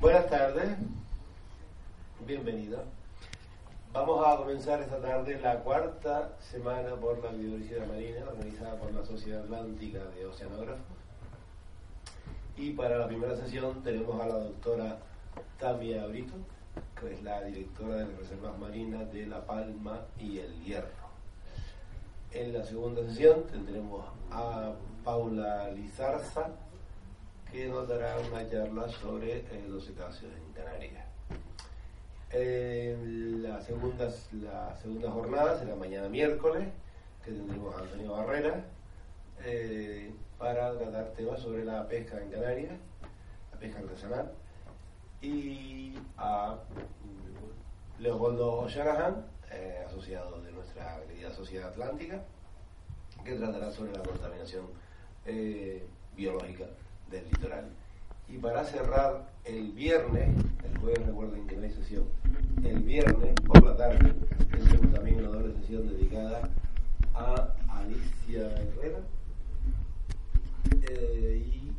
Buenas tardes, bienvenido. Vamos a comenzar esta tarde la cuarta semana por la biodiversidad marina organizada por la Sociedad Atlántica de Oceanógrafos. Y para la primera sesión tenemos a la doctora Tamia Brito, que es la directora de las reservas marinas de La Palma y El Hierro. En la segunda sesión tendremos a Paula Lizarza, que nos dará una charla sobre eh, los cetáceos en Canarias. Eh, la, segunda, la segunda jornada será mañana miércoles, que tendremos a Antonio Barrera, eh, para tratar temas sobre la pesca en Canarias, la pesca artesanal, y a Leopoldo Shanahan, asociado de nuestra querida Sociedad Atlántica, que tratará sobre la contaminación biológica del litoral. Y para cerrar el viernes, el jueves recuerden que no hay sesión, el viernes por la tarde tenemos también una doble sesión dedicada a Alicia Herrera eh, y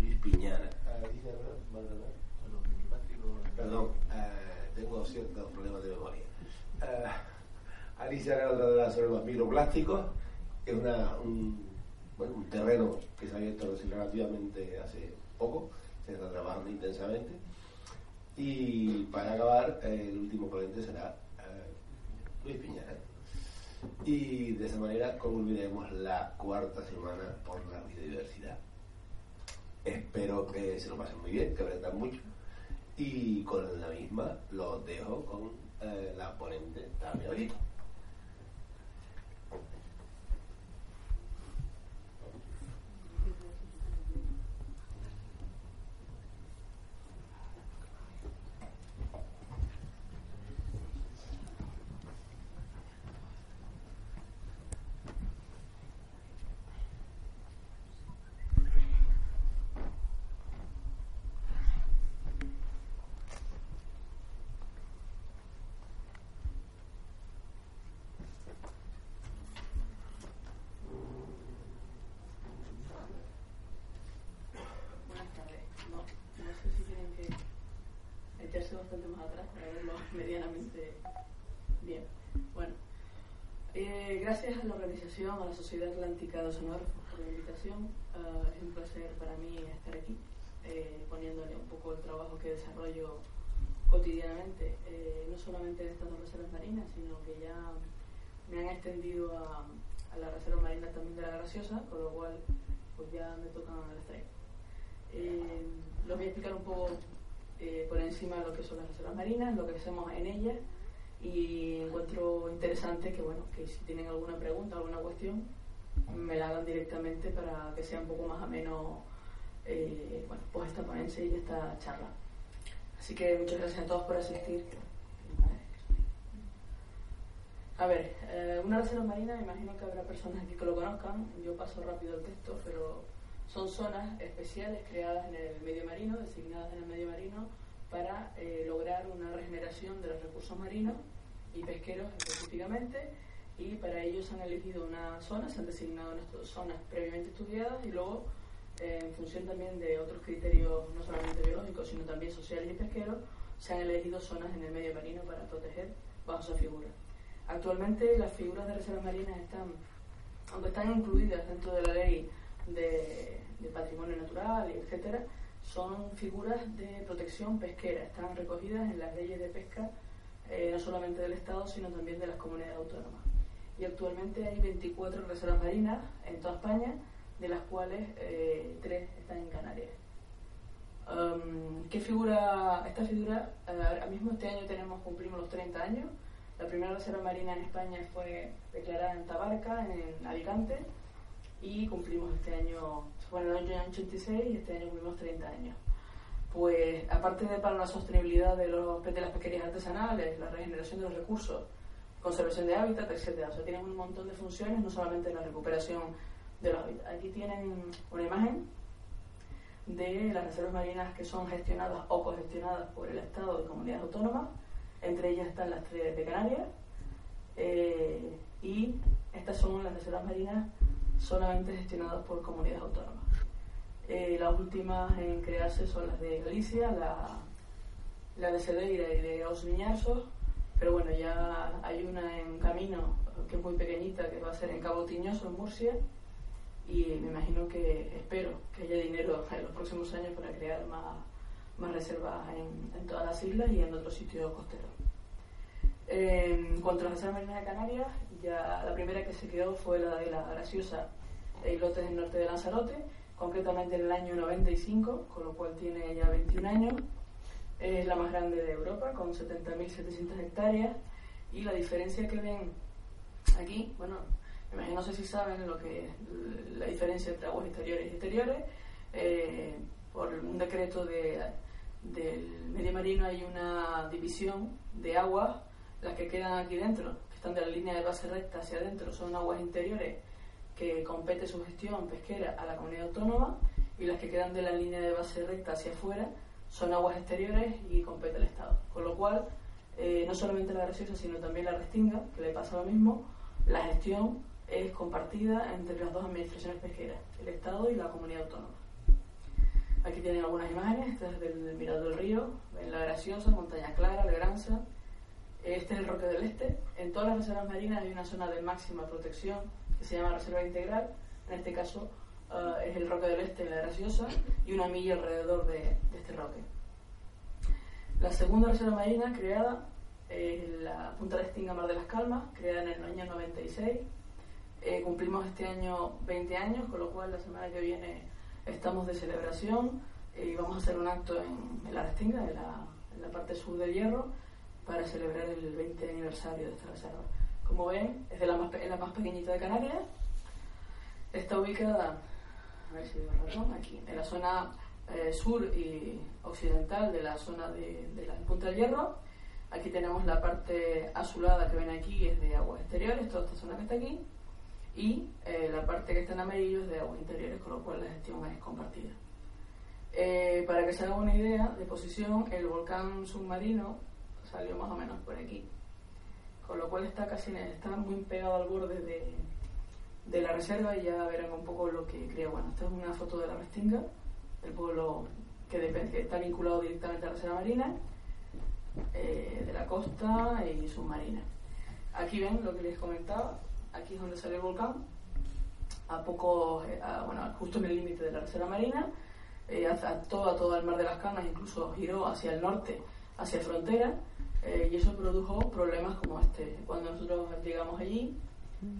Luis Piñana. Alicia Herrera, Perdón, eh, tengo ciertos problemas de memoria. Eh, Alicia Herrera tratará sobre los microplásticos, es una, un bueno, un terreno que se ha abierto relativamente hace poco, se está trabajando intensamente. Y para acabar, el último ponente será eh, Luis Piñera. Y de esa manera concluiremos la cuarta semana por la biodiversidad. Espero que se lo pasen muy bien, que aprendan mucho. Y con la misma los dejo con eh, la ponente Tamia Brito. Bastante más atrás para verlo medianamente bien. Bueno, eh, gracias a la organización, a la Sociedad Atlántica de Oceanógrafos por la invitación. Uh, es un placer para mí estar aquí, eh, poniéndole un poco el trabajo que desarrollo cotidianamente, eh, no solamente en estas dos reservas marinas, sino que ya me han extendido a, a, la reserva marina también de la Graciosa, con lo cual pues ya me tocan el estrés. Eh, los voy a explicar un poco eh, por encima de lo que son las reservas marinas, lo que hacemos en ellas y encuentro interesante que bueno que si tienen alguna pregunta, alguna cuestión, me la hagan directamente para que sea un poco más ameno eh, bueno, pues esta ponencia y esta charla. Así que muchas gracias a todos por asistir. A ver, eh, una reserva marina, imagino que habrá personas aquí que lo conozcan, yo paso rápido el texto, pero son zonas especiales creadas en el medio marino, designadas en el medio marino, para eh, lograr una regeneración de los recursos marinos y pesqueros específicamente. Y para ello se han elegido una zona, se han designado zonas previamente estudiadas y luego, eh, en función también de otros criterios, no solamente biológicos, sino también sociales y pesqueros, se han elegido zonas en el medio marino para proteger bajo esa figura. Actualmente las figuras de reservas marinas están, aunque están incluidas dentro de la ley de patrimonio natural, etcétera, son figuras de protección pesquera, están recogidas en las leyes de pesca eh, no solamente del Estado, sino también de las comunidades autónomas. Y actualmente hay 24 reservas marinas en toda España, de las cuales eh, tres están en Canarias. Um, ¿Qué figura? Esta figura, eh, ahora mismo este año tenemos, cumplimos los 30 años. La primera reserva marina en España fue declarada en Tabarca, en Alicante, y cumplimos este año, bueno, el año 86 y este año cumplimos 30 años. Pues aparte de para la sostenibilidad de, los, de las pesquerías artesanales, la regeneración de los recursos, conservación de hábitat, etc. O sea, tienen un montón de funciones, no solamente la recuperación de los hábitats. Aquí tienen una imagen de las reservas marinas que son gestionadas o cogestionadas por el Estado y comunidades autónomas. Entre ellas están las tres de Canarias. Eh, y estas son las reservas marinas solamente gestionadas por comunidades autónomas. Eh, las últimas en crearse son las de Galicia, la, la de Cedeira y de Os pero bueno, ya hay una en camino que es muy pequeñita, que va a ser en Cabo Tiñoso, en Murcia, y me imagino que espero que haya dinero en los próximos años para crear más, más reservas en, en, todas las islas y en otros sitios costeros. En cuanto a las reservas de Canarias, ya la primera que se quedó fue la de la Graciosa e Islotes del norte de Lanzarote, concretamente en el año 95, con lo cual tiene ya 21 años es la más grande de Europa, con 70.700 hectáreas. Y la diferencia que ven aquí, bueno, no sé si saben lo que es la diferencia entre aguas exteriores y exteriores. Eh, por un decreto de, del medio marino hay una división de aguas, las que quedan aquí dentro, están de la línea de base recta hacia adentro, son aguas interiores que compete su gestión pesquera a la comunidad autónoma y las que quedan de la línea de base recta hacia afuera son aguas exteriores y compete el Estado. Con lo cual, eh, no solamente la graciosa, sino también la restinga, que le pasa lo mismo, la gestión es compartida entre las dos administraciones pesqueras, el Estado y la comunidad autónoma. Aquí tienen algunas imágenes, esta es del Mirador del Río, en La Graciosa, Montaña Clara, Legranza. Este es el Roque del Este. En todas las reservas marinas hay una zona de máxima protección que se llama Reserva Integral. En este caso, Ah, es el Roque del Este, la Graciosa, y una milla alrededor de, este roque. La segunda reserva marina creada es la Punta de Estinga Mar de las Calmas, creada en el año 96. Eh, cumplimos este año 20 años, con lo cual la semana que viene estamos de celebración eh, y vamos a hacer un acto en, la Restinga, en la, en la, parte sur del Hierro, para celebrar el 20 aniversario de esta reserva. Como ven, es de la más, la más pequeñita de Canarias. Está ubicada a ver si razón, aquí, en la zona eh, sur y occidental de la zona de, la Punta del Hierro. Aquí tenemos la parte azulada que ven aquí, es de aguas exteriores, toda esta zona que está aquí. Y eh, la parte que está en amarillo es de aguas interiores, con lo cual la gestión es compartida. Eh, para que se haga una idea de posición, el volcán submarino salió más o menos por aquí. Con lo cual está casi está muy pegado al borde de, de la reserva y ya verán un poco lo que creo. Bueno, esta es una foto de la Restinga, el pueblo que, está vinculado directamente a la reserva marina, eh, de la costa y submarina. Aquí ven lo que les comentaba, aquí es donde sale el volcán, a poco, eh, bueno, justo en el límite de la reserva marina, eh, a, todo, a todo el mar de las Canas, incluso giró hacia el norte, hacia frontera, y eso produjo problemas como este. Cuando nosotros llegamos allí,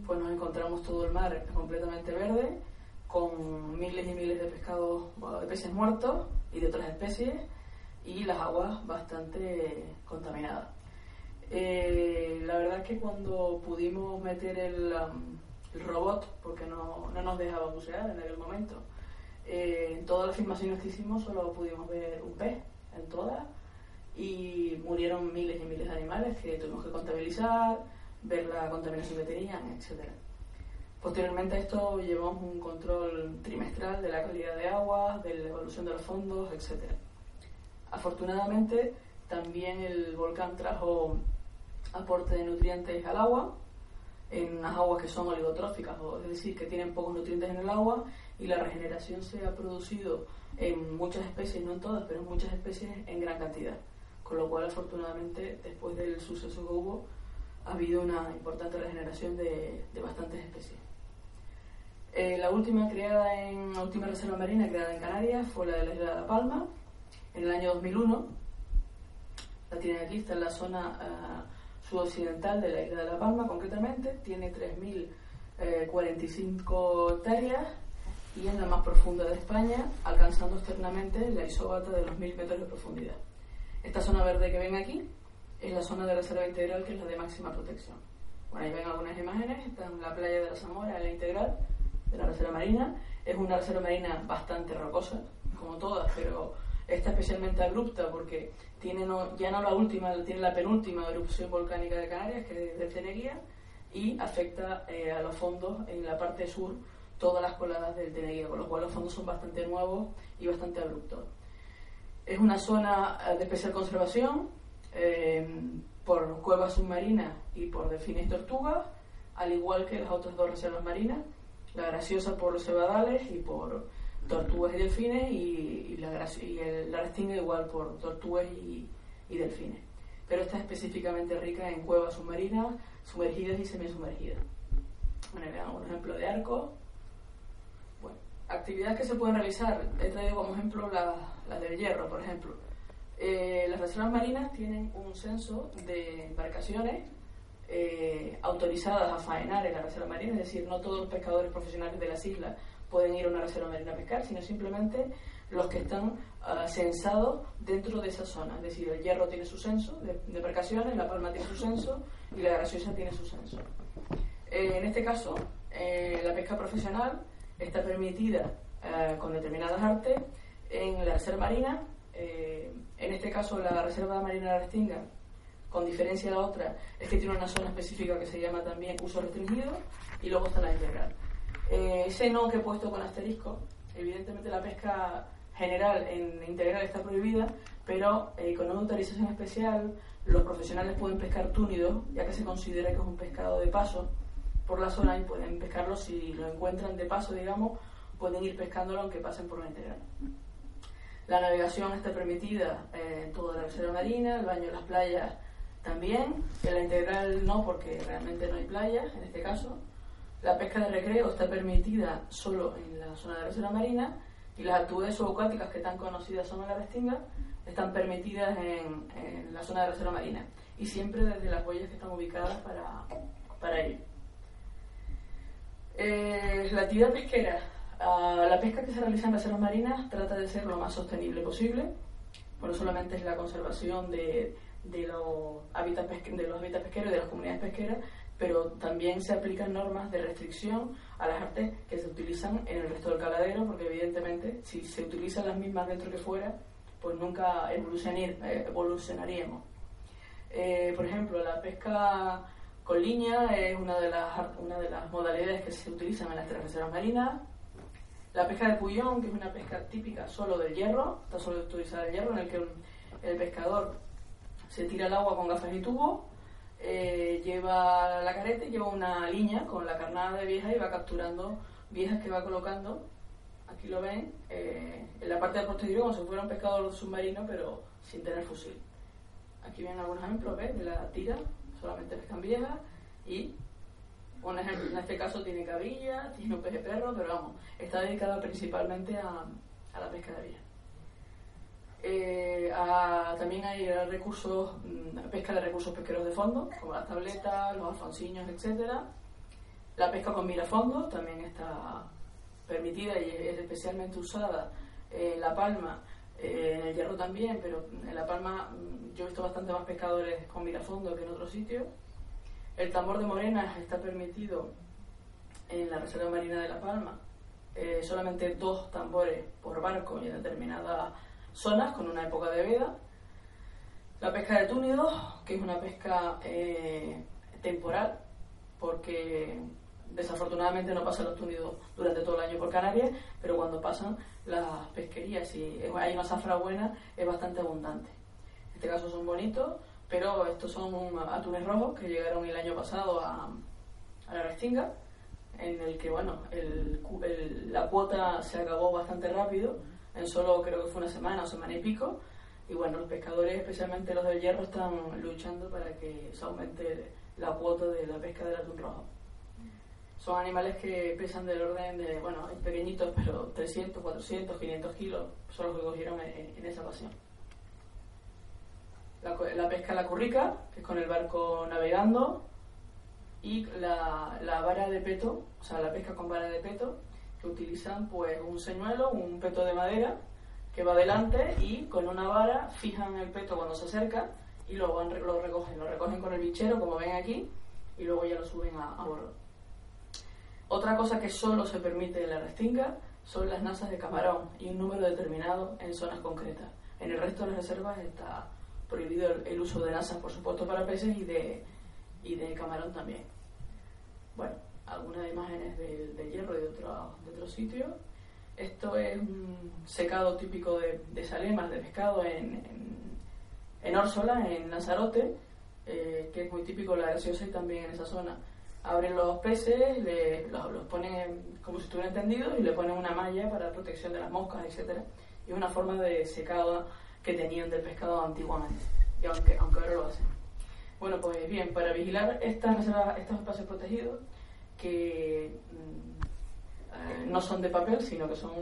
pues nos encontramos todo el mar completamente verde, con miles y miles de pescados, de peces muertos y de otras especies, y las aguas bastante contaminadas. Eh, la verdad es que cuando pudimos meter el, um, robot, porque no, no, nos dejaba bucear en aquel momento, eh, en todas las filmaciones que hicimos solo pudimos ver un pez en todas y murieron miles y miles de animales que tuvimos que contabilizar, ver la contaminación que tenían, etc. Posteriormente a esto llevamos un control trimestral de la calidad de agua, de la evolución de los fondos, etc. Afortunadamente, también el volcán trajo aporte de nutrientes al agua, en unas aguas que son oligotróficas, es decir, que tienen pocos nutrientes en el agua, y la regeneración se ha producido en muchas especies, no en todas, pero en muchas especies en gran cantidad. Con lo cual, afortunadamente, después del suceso que hubo, ha habido una importante regeneración de, bastantes especies. Eh, la última creada en última reserva marina creada en Canarias fue la de la isla de La Palma en el año 2001. La tienen aquí, está en la zona uh, sudoccidental de la isla de La Palma concretamente. Tiene 3.045 hectáreas y en la más profunda de España, alcanzando externamente la isóbata de los 1.000 metros de profundidad. Esta zona verde que ven aquí en la zona de reserva integral, que es la de máxima protección. Bueno, ahí ven algunas imágenes, está en la playa de la Zamora, la integral, de la reserva marina. Es una reserva marina bastante rocosa, como todas, pero está especialmente abrupta porque tiene ya no la última, tiene la penúltima erupción volcánica de Canarias, que es del Teneguía, y afecta eh, a los fondos en la parte sur todas las coladas del Teneguía, con lo cual los fondos son bastante nuevos y bastante abruptos. Es una zona eh, de especial conservación eh, por cuevas submarinas y por delfines y tortugas, al igual que las otras dos reservas marinas, la graciosa por los cebadales y por tortugas y delfines, y, la, y el, la restinga igual por tortugas y, y delfines. Pero está específicamente rica en cuevas submarinas, sumergidas y semisumergidas. Bueno, veamos un ejemplo de arco. Bueno, actividades que se pueden realizar. He traído como ejemplo las la del hierro, por ejemplo. Eh, las reservas marinas tienen un censo de embarcaciones eh, autorizadas a faenar en la reserva marina, es decir, no todos los pescadores profesionales de las islas pueden ir a una reserva marina a pescar, sino simplemente los que están uh, dentro de esa zona. Es decir, el hierro tiene su censo de, de embarcaciones, la palma tiene su censo y la graciosa tiene su censo. Eh, en este caso, eh, la pesca profesional está permitida eh, con determinadas artes en la reserva marina. en este caso, la reserva marina de Restinga, con diferencia de la otra, es que tiene una zona específica que se llama también uso restringido y luego está la integral. ese no que he puesto con asterisco, evidentemente la pesca general en integral está prohibida, pero con una autorización especial los profesionales pueden pescar túnidos, ya que se considera que es un pescado de paso por la zona y pueden pescarlo si lo encuentran de paso, digamos, pueden ir pescándolo aunque pasen por la integral. La navegación está permitida en toda la reserva marina, el baño en las playas también, en la integral no porque realmente no hay playas en este caso. La pesca de recreo está permitida solo en la zona de reserva marina y las actividades subacuáticas que tan conocidas son en la restinga están permitidas en, la zona de reserva marina y siempre desde las boyas que están ubicadas para, para ello. Eh, la actividad pesquera. La pesca que se realiza en reservas marinas trata de ser lo más sostenible posible. no solamente es la conservación de, de, los hábitats de los hábitats pesqueros y de las comunidades pesqueras, pero también se aplican normas de restricción a las artes que se utilizan en el resto del caladero, porque evidentemente si se utilizan las mismas dentro que fuera, pues nunca evolucionaríamos. Eh, por ejemplo, la pesca con línea es una de, las, una de las modalidades que se utilizan en las tres reservas marinas. La pesca de puyón, que es una pesca típica solo del hierro, está solo utilizada el hierro, en el que el pescador se tira al agua con gafas y tubo, eh, lleva la careta y lleva una línea con la carnada de vieja y va capturando viejas que va colocando aquí lo ven, eh, en la parte del posterior como si fuera un pescador submarino, pero sin tener fusil. Aquí ven algunos ejemplos ¿ves? de la tira, solamente pescan viejas, y un ejemplo, en este caso tiene cabrilla, tiene un perro, pero vamos, está dedicada principalmente a, a la pescadería. Eh, también hay recursos, mm, pesca de recursos pesqueros de fondo, como las tabletas, los alfonsiños, etcétera. La pesca con mirafondos también está permitida y es especialmente usada en La Palma, eh, en el Hierro también, pero en La Palma mm, yo he visto bastante más pescadores con mirafondo que en otros sitios. El tambor de morenas está permitido en la Reserva Marina de La Palma, eh, solamente dos tambores por barco y en determinadas zonas con una época de veda. La pesca de túnidos, que es una pesca eh, temporal, porque Desafortunadamente no pasan los túnidos durante todo el año por Canarias, pero cuando pasan las pesquerías y hay una zafra buena es bastante abundante. En este caso son bonitos, pero estos son atunes rojos que llegaron el año pasado a, la Restinga, en el que bueno, la cuota se acabó bastante rápido, en solo creo que fue una semana o semana y pico, y bueno, los pescadores, especialmente los del hierro, están luchando para que se aumente la cuota de la pesca del atún rojo. Son animales que pesan del orden de, bueno, pequeñitos, pero 300, 400, 500 kilos son los que cogieron en, esa ocasión. La, pesca a la currica, que es con el barco navegando, y la, la, vara de peto, o sea, la pesca con vara de peto, que utilizan pues un señuelo, un peto de madera, que va adelante y con una vara fijan el peto cuando se acerca y lo, van, lo recogen. Lo recogen con el bichero, como ven aquí, y luego ya lo suben a, a bordo. Otra cosa que solo se permite en la restinga son las nazas de camarón y un número determinado en zonas concretas. En el resto de las reservas está prohibido el, uso de nazas, por supuesto, para peces y de, y de camarón también. Bueno, algunas imágenes del, hierro y de otros de otro sitios. Esto es un secado típico de, de salemas, de pescado en, en, en Órsola, en Lanzarote, eh, que es muy típico la gaseosa y también en esa zona. Abren los peces, los, los, ponen como si estuvieran tendidos y le ponen una malla para protección de las moscas, etc. Y una forma de secado que tenían del pescado antiguamente, y aunque, aunque ahora lo hacen. Bueno, pues bien, para vigilar estas estos espacios protegidos, que mm, eh, no son de papel, sino que son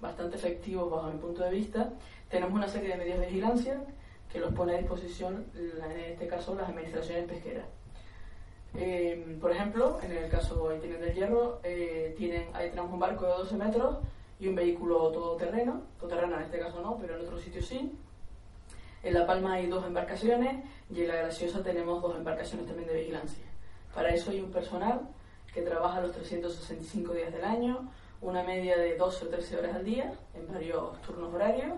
bastante efectivos bajo mi punto de vista, tenemos una serie de medios de vigilancia que los pone a disposición, en este caso, las administraciones pesqueras. Eh, por ejemplo, en el caso ahí tienen del hierro, eh, tienen, ahí tenemos un barco de 12 metros y un vehículo todoterreno, todoterreno en este caso no, pero en otro sitio sí. En La Palma hay dos embarcaciones y en La Graciosa tenemos dos embarcaciones también de vigilancia. Para eso hay un personal que trabaja los 365 días del año, una media de 12 o 13 horas al día en varios turnos horarios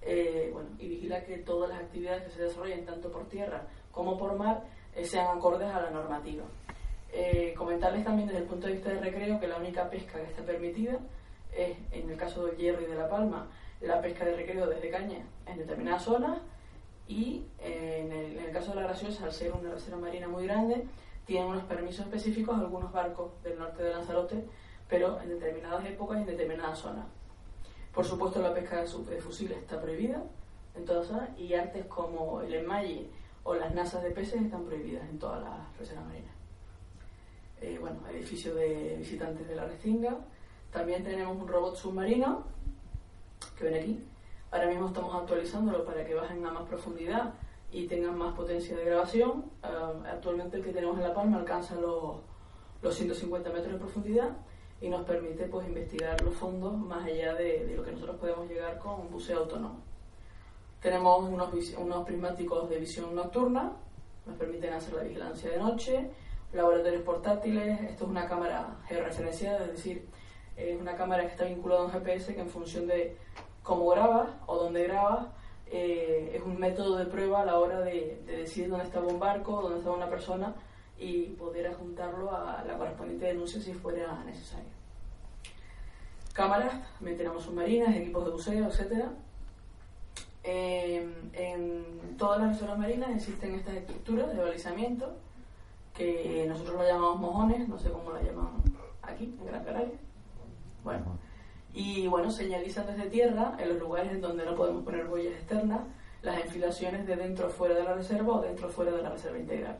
eh, bueno, y vigila que todas las actividades que se desarrollen tanto por tierra como por mar eh, sean acordes a la normativa. Eh, comentarles también desde el punto de vista de recreo que la única pesca que está permitida es, en el caso del hierro y de la palma, la pesca de recreo desde caña en determinadas zonas y en el, en, el, caso de la graciosa, al ser una reserva marina muy grande, tienen unos permisos específicos algunos barcos del norte de Lanzarote, pero en determinadas épocas y en determinadas zonas. Por supuesto, la pesca de fusiles está prohibida en todas zonas y artes como el enmalle o las nasas de peces están prohibidas en todas las reservas marinas. Eh, bueno, edificio de visitantes de la Restinga. También tenemos un robot submarino que ven aquí. Ahora mismo estamos actualizándolo para que bajen a más profundidad y tengan más potencia de grabación. Ah, actualmente el que tenemos en La Palma alcanza los, los 150 metros de profundidad y nos permite pues investigar los fondos más allá de, lo que nosotros podemos llegar con un buceo autónomo. Tenemos unos, unos prismáticos de visión nocturna, nos permiten hacer la vigilancia de noche, laboratorios portátiles, esto es una cámara georreferenciada, es decir, es una cámara que está vinculada a un GPS que en función de cómo grabas o dónde grabas, eh, es un método de prueba a la hora de, de decidir dónde estaba un barco, dónde estaba una persona y poder adjuntarlo a la correspondiente denuncia si fuera necesario. Cámaras, también tenemos submarinas, equipos de buceo, etc. en todas las reservas marinas existen estas estructuras de balizamiento que nosotros lo llamamos mojones, no sé cómo la llaman aquí, en Gran Canaria. Bueno, y bueno, señalizan desde tierra, en los lugares en donde no podemos poner huellas externas, las enfilaciones de dentro o fuera de la reserva o dentro o fuera de la reserva integral.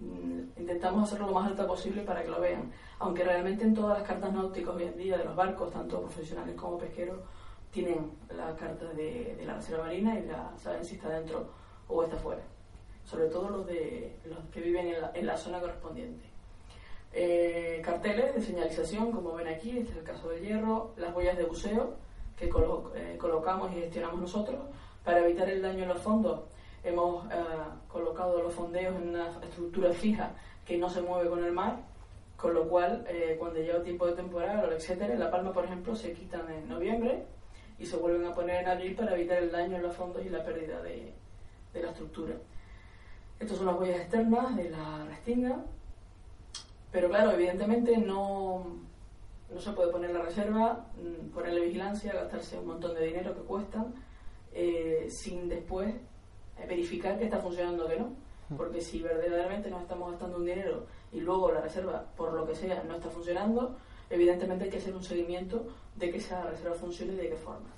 Mm, intentamos hacerlo lo más alta posible para que lo vean. Aunque realmente en todas las cartas náuticas hoy en día de los barcos, tanto profesionales como pesqueros, tienen la carta de, la reserva marina y la saben si está dentro o está fuera. Sobre todo los, de, los que viven en la, zona correspondiente. Eh, carteles de señalización, como ven aquí, este es el caso del hierro, las boyas de buceo que eh, colocamos y gestionamos nosotros para evitar el daño en los fondos hemos eh, colocado los fondeos en una estructura fija que no se mueve con el mar, con lo cual cuando llega el tiempo de temporada, etcétera, La Palma, por ejemplo, se quitan en noviembre y se vuelven a poner en abril para evitar el daño en los fondos y la pérdida de, la estructura. Estas son las huellas externas de la restinga, pero claro, evidentemente no, no se puede poner la reserva, mm, ponerle vigilancia, gastarse un montón de dinero que cuestan, eh, sin después verificar que está funcionando o que no. Porque si verdaderamente nos estamos gastando un dinero y luego la reserva, por lo que sea, no está funcionando, evidentemente hay que hacer un seguimiento de que esa reserva funcione y de qué forma.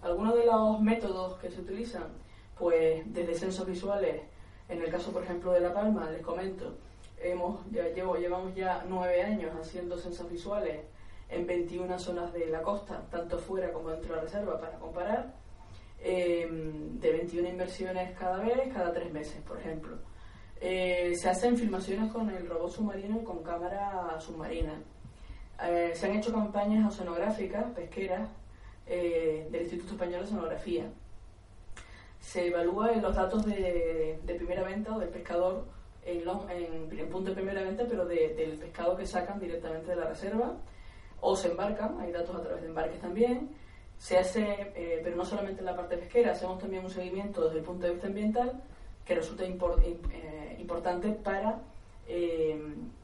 Algunos de los métodos que se utilizan, pues desde censos visuales, en el caso por ejemplo de La Palma, les comento, hemos, ya llevo, llevamos ya nueve años haciendo censos visuales en 21 zonas de la costa, tanto fuera como dentro de la reserva, para comparar Em, de 21 inversiones cada vez, cada tres meses, por ejemplo. Eh, se hacen filmaciones con el robot submarino y con cámara submarina. Eh, se han hecho campañas oceanográficas, pesqueras, eh, del Instituto Español de Oceanografía. Se evalúan los datos de, primera venta o del pescador en, en, punto de primera venta, pero del pescado que sacan directamente de la reserva, o se embarcan, hay datos a través de embarques también. Se hace, eh, pero no solamente en la parte pesquera, hacemos también un seguimiento desde el punto de vista ambiental que resulta eh, importante para eh,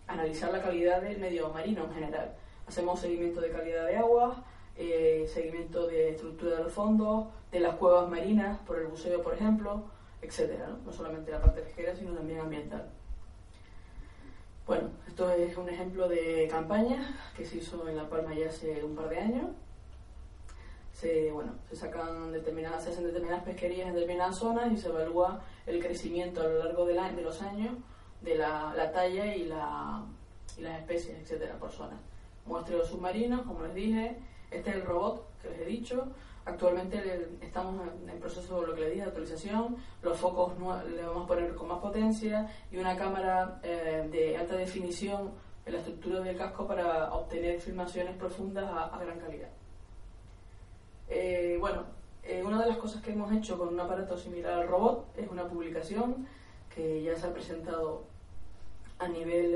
analizar la calidad del medio marino en general. Hacemos seguimiento de calidad de agua, seguimiento de estructura de los fondos, de las cuevas marinas por el buceo, por ejemplo, etcétera, ¿no? solamente la parte pesquera, sino también ambiental. Bueno, esto es un ejemplo de campaña que se hizo en La Palma ya hace un par de años. Se, bueno, se sacan determinadas, se hacen determinadas pesquerías en determinadas zonas y se evalúa el crecimiento a lo largo de, los años de la, talla y, la, y las especies, etcétera, por zona. Muestreos submarinos, como les dije. Este es el robot que les he dicho. Actualmente estamos en proceso, lo que le dije, de actualización. Los focos le vamos a poner con más potencia y una cámara eh, de alta definición en la estructura del casco para obtener filmaciones profundas a, gran calidad. Eh, bueno, eh, una de las cosas que hemos hecho con un aparato similar al robot es una publicación que ya se ha presentado a nivel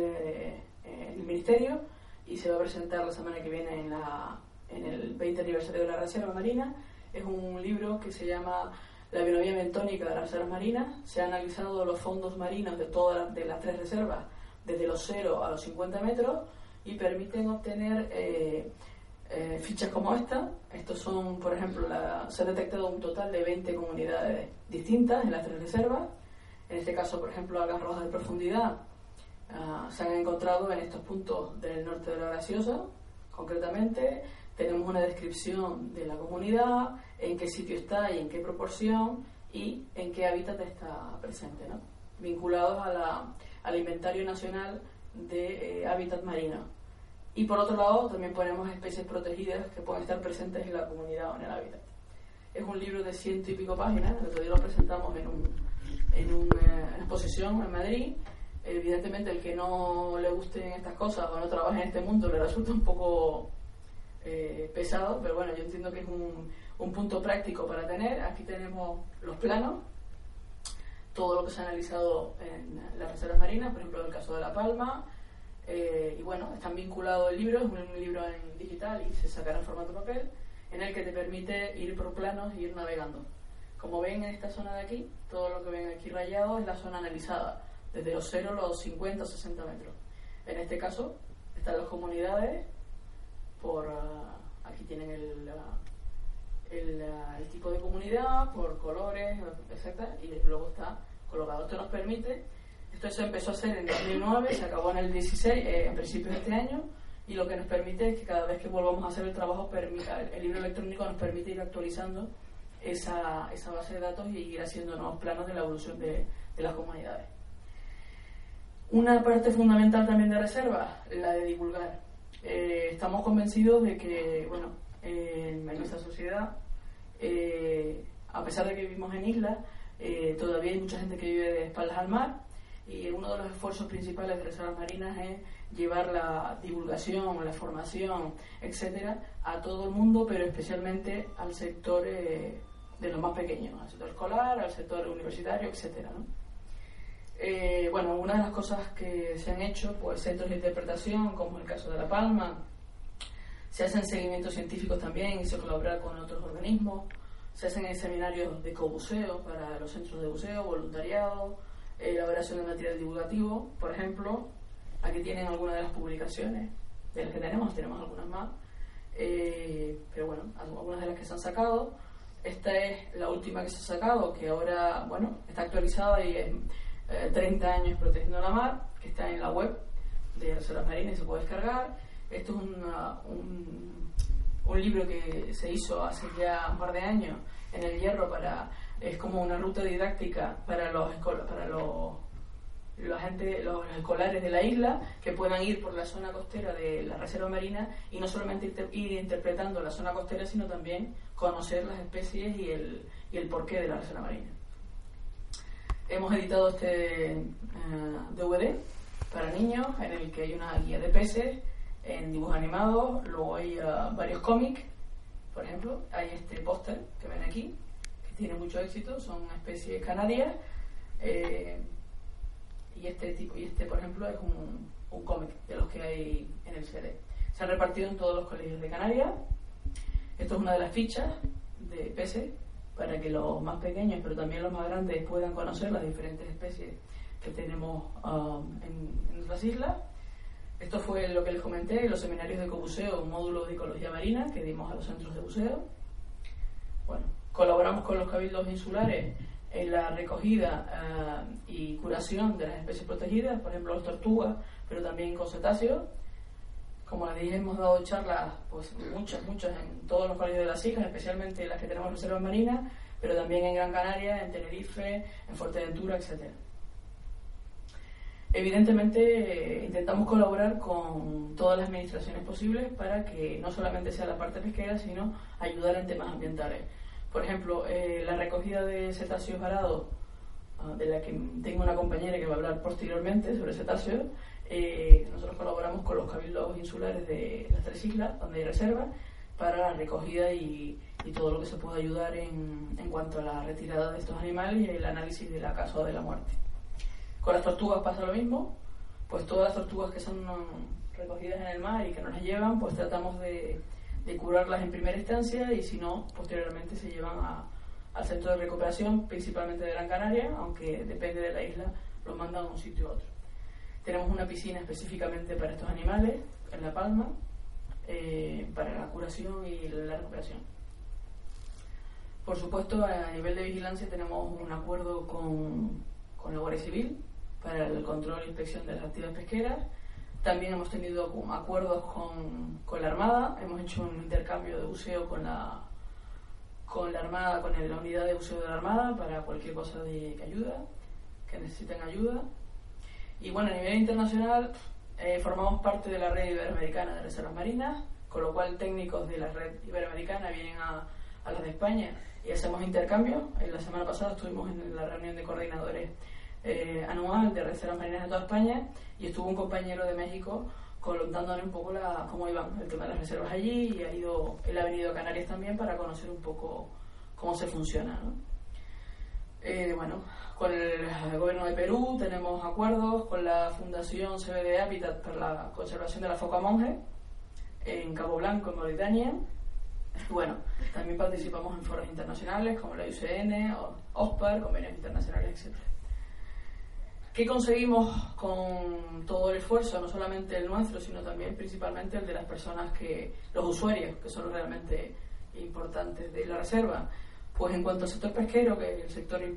del ministerio y se va a presentar la semana que viene en la en el 20 aniversario de la Reserva Marina. Es un libro que se llama La bionomía bentónica de las reservas marinas. Se han analizado los fondos marinos de todas de las tres reservas, desde los 0 a los 50 metros, y permiten obtener eh, eh, fichas como esta. Estos son, por ejemplo, se ha detectado un total de 20 comunidades distintas en las tres reservas. En este caso, por ejemplo, algas rojas de profundidad ah, se han encontrado en estos puntos del norte de la Graciosa, concretamente tenemos una descripción de la comunidad, en qué sitio está y en qué proporción y en qué hábitat está presente, ¿no? vinculados a la, al inventario nacional de eh, hábitat marino. Y por otro lado, también ponemos especies protegidas que pueden estar presentes en la comunidad o en el hábitat. Es un libro de ciento y pico páginas, el otro día lo presentamos en, un, en una exposición en Madrid. Evidentemente, el que no le gusten estas cosas o no trabaje en este mundo le resulta un poco eh, pesado, pero bueno, yo entiendo que es un, un, punto práctico para tener. Aquí tenemos los planos, todo lo que se ha analizado en las reservas marinas, por ejemplo, el caso de La Palma. Eh, y bueno, están vinculados el libro, es un, libro en digital y se sacará en formato papel, en el que te permite ir por planos y ir navegando. Como ven en esta zona de aquí, todo lo que ven aquí rayado es la zona analizada, desde los 0 a los 50 o 60 metros. En este caso, están las comunidades por ah, aquí tienen el, el, tipo de comunidad, por colores, etc. Y luego está colocado. Esto nos permite, esto se empezó a hacer en 2009, se acabó en el 16, eh, en principio de este año, y lo que nos permite es que cada vez que volvamos a hacer el trabajo, permita, el libro electrónico nos permite ir actualizando esa, esa base de datos y ir haciendo nuevos planos de la evolución de, de las comunidades. Una parte fundamental también de reserva, la de divulgar. Eh, estamos convencidos de que, bueno, en nuestra sociedad, eh, a pesar de que vivimos en islas, eh, todavía hay mucha gente que vive de espaldas al mar y uno de los esfuerzos principales de reservas marinas es llevar la divulgación, la formación, etcétera, a todo el mundo, pero especialmente al sector de los más pequeños, al sector escolar, al sector universitario, etcétera. Eh, bueno, una de las cosas que se han hecho, pues centros de interpretación, como el caso de La Palma, se hacen seguimientos científicos también y se colabora con otros organismos, se hacen seminarios de cobuceo para los centros de buceo, voluntariado, elaboración de material divulgativo, por ejemplo, aquí tienen algunas de las publicaciones de las que tenemos, tenemos algunas más, eh, pero bueno, algunas de las que se han sacado. Esta es la última que se ha sacado, que ahora, bueno, está actualizada y es 30 eh, años protegiendo la mar, que está en la web de Reservas Marinas y se puede descargar. Esto es un, un libro que se hizo hace ya un par de años en el Hierro para es como una ruta didáctica para los para los los, gente, los escolares de la isla que puedan ir por la zona costera de la reserva marina y no solamente ir interpretando la zona costera sino también conocer las especies y el, y el porqué de la reserva marina hemos editado este DVD eh, para niños en el que hay una guía de peces en dibujos animados, luego hay eh, varios cómics, por ejemplo, hay este póster que ven aquí, que tiene mucho éxito, son especies canarias. Eh, y este tipo y este por ejemplo es un, un cómic de los que hay en el CD. Se han repartido en todos los colegios de Canarias. Esto es una de las fichas de peces para que los más pequeños, pero también los más grandes, puedan conocer las diferentes especies que tenemos um, en, nuestras islas. Esto fue lo que les comenté, los seminarios de ecobuceo, un módulo de ecología marina que dimos a los centros de buceo. Bueno, colaboramos con los cabildos insulares en la recogida uh, y curación de las especies protegidas, por ejemplo, las tortugas, pero también con cetáceos. Como les dije, hemos dado charlas, pues muchas, muchas, en todos los colegios de las islas, especialmente las que tenemos reservas marinas, pero también en Gran Canaria, en Tenerife, en Fuerteventura, etc. Evidentemente, intentamos colaborar con todas las administraciones posibles para que no solamente sea la parte pesquera, sino ayudar en temas ambientales. Por ejemplo, eh, la recogida de cetáceos varados, de la que tengo una compañera que va a hablar posteriormente sobre cetáceos, eh, nosotros colaboramos con los cabildos insulares de las tres islas, donde hay reservas, para la recogida y, todo lo que se pueda ayudar en, en, cuanto a la retirada de estos animales y el análisis de la causa de la muerte. Con las tortugas pasa lo mismo, pues todas las tortugas que son recogidas en el mar y que nos las llevan, pues tratamos de, de curarlas en primera instancia y si no, posteriormente se llevan a, al centro de recuperación, principalmente de Gran Canaria, aunque depende de la isla, los mandan a un sitio u otro. Tenemos una piscina específicamente para estos animales en La Palma, eh, para la curación y la recuperación. Por supuesto, a nivel de vigilancia tenemos un acuerdo con, con la Guardia Civil para el control e inspección de las actividades pesqueras. También hemos tenido acuerdos con, con, la Armada, hemos hecho un intercambio de buceo con la, con la Armada, con la unidad de buceo de la Armada para cualquier cosa de, que ayuda, que necesiten ayuda. Y bueno, a nivel internacional eh, formamos parte de la red iberoamericana de reservas marinas, con lo cual técnicos de la red iberoamericana vienen a, a la de España y hacemos intercambios. En la semana pasada estuvimos en la reunión de coordinadores eh, anual de reservas marinas de toda España y estuvo un compañero de México contándole un poco la, cómo iban el tema de las reservas allí y ha ido, él ha venido a Canarias también para conocer un poco cómo se funciona. ¿no? Eh, bueno, con el gobierno de Perú tenemos acuerdos con la Fundación CBD Habitat para la conservación de la foca monje en Cabo Blanco, en Mauritania. Bueno, también participamos en foros internacionales como la UCN, OSPAR, convenios internacionales, etc. ¿Qué conseguimos con todo el esfuerzo, no solamente el nuestro, sino también principalmente el de las personas que, los usuarios, que son realmente importantes de la reserva? Pues en cuanto al sector pesquero, que es el sector eh,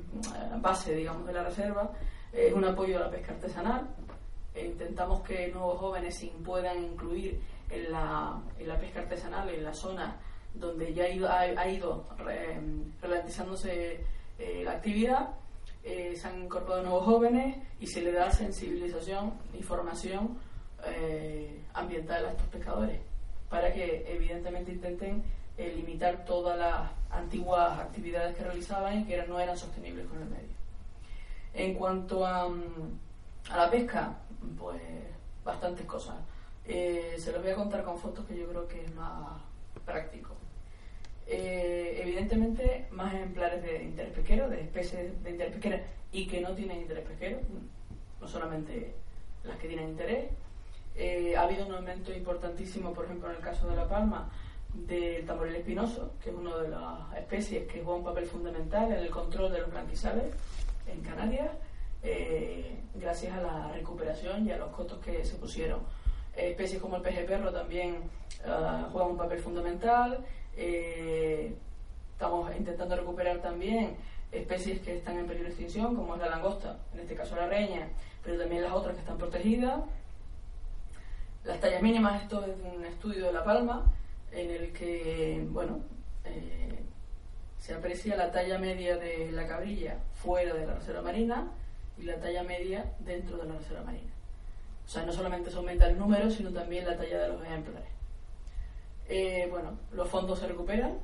base, digamos, de la reserva, es un apoyo a la pesca artesanal. E intentamos que nuevos jóvenes puedan incluir en la, en la pesca artesanal, en la zona donde ya ha ido, ha, ralentizándose eh, la actividad. Eh, se han incorporado nuevos jóvenes y se le da sensibilización y formación ambiental a estos pescadores para que evidentemente intenten limitar todas las antiguas actividades que realizaban y que no eran sostenibles con el medio. En cuanto a, mm, a la pesca, pues bastantes cosas. Eh, se los voy a contar con fotos que yo creo que es más práctico. Eh, evidentemente, más ejemplares de interés pesquero, de especies de interés pesquero y que no tienen interés pesquero, no solamente las que tienen interés. Eh, ha habido un aumento importantísimo, por ejemplo, en el caso de La Palma, del tamboril espinoso, que es una de las especies que juega un papel fundamental en el control de los blanquizales en Canarias, eh, gracias a la recuperación y a los costos que se pusieron. Especies como el peje perro también uh, juegan un papel fundamental. Eh, estamos intentando recuperar también especies que están en peligro de extinción, como es la langosta, en este caso la reña, pero también las otras que están protegidas. Las tallas mínimas, esto es un estudio de La Palma, en el que, bueno, eh, se aprecia la talla media de la cabrilla fuera de la reserva marina y la talla media dentro de la reserva marina. O sea, no solamente se aumenta el número, sino también la talla de los ejemplares. Eh, bueno, los fondos se recuperan.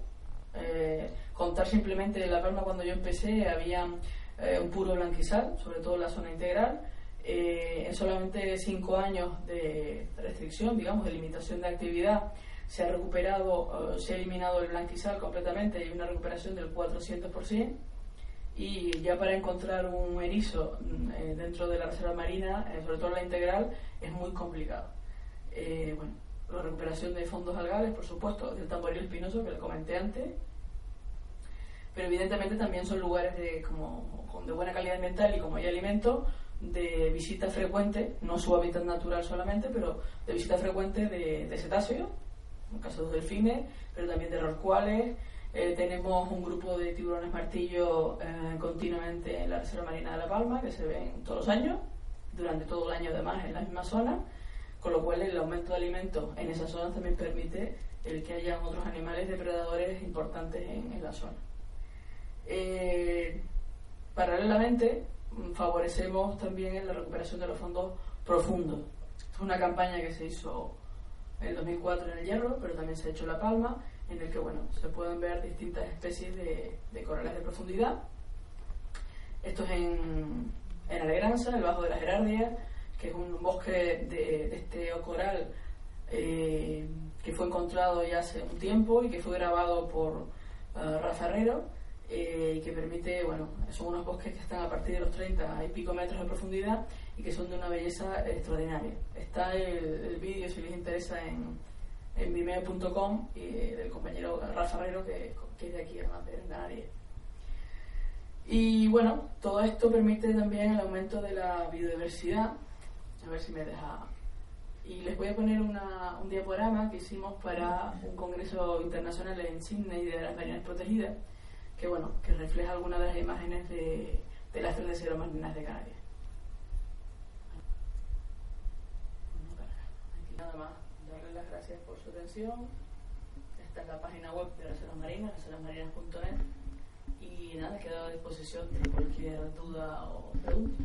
Eh, contar simplemente La Palma cuando yo empecé había un puro blanquizal, sobre todo en la zona integral. en solamente cinco años de restricción, digamos, de limitación de actividad, se ha recuperado, eh, se ha eliminado el blanquizal completamente y una recuperación del 400%. y ya para encontrar un erizo mm, dentro de la reserva marina, sobre todo la integral, es muy complicado. bueno, la recuperación de fondos algales, por supuesto, del tamboril espinoso que le comenté antes, pero evidentemente también son lugares de, como, de buena calidad ambiental y como hay alimento, de visita frecuente, no su hábitat natural solamente, pero de visita frecuente de, de cetáceos, en el caso de los delfines, pero también de rorcuales. Eh, tenemos un grupo de tiburones martillo eh, continuamente en la Reserva Marina de La Palma, que se ven todos los años, durante todo el año además en la misma zona con lo cual el aumento de alimentos en esa zona también permite el que haya otros animales depredadores importantes en, la zona. Eh, paralelamente, mm, favorecemos también la recuperación de los fondos profundos. es una campaña que se hizo en el 2004 en el Hierro, pero también se ha hecho en La Palma, en el que bueno, se pueden ver distintas especies de, corales de profundidad. Esto es en, en Alegranza, el Bajo de la Gerardia, que es un bosque de, este coral eh, que fue encontrado ya hace un tiempo y que fue grabado por uh, Rafa Herrero eh, y que permite, bueno, son unos bosques que están a partir de los 30 y pico metros de profundidad y que son de una belleza extraordinaria. Está el, vídeo, si les interesa, en, en vimeo.com del compañero Rafa Herrero, que, es de aquí, además de Canarias. Y bueno, todo esto permite también el aumento de la biodiversidad a ver si me deja. Y les voy a poner una, un diaporama que hicimos para un congreso internacional en Sydney de las marinas protegidas, que bueno, que refleja algunas de las imágenes de, de las tres marinas de Canarias. Nada más darles las gracias por su atención. Esta es la página web de las Reservas Marinas, reservasmarinas.net. Y nada, quedo a disposición de cualquier duda o pregunta.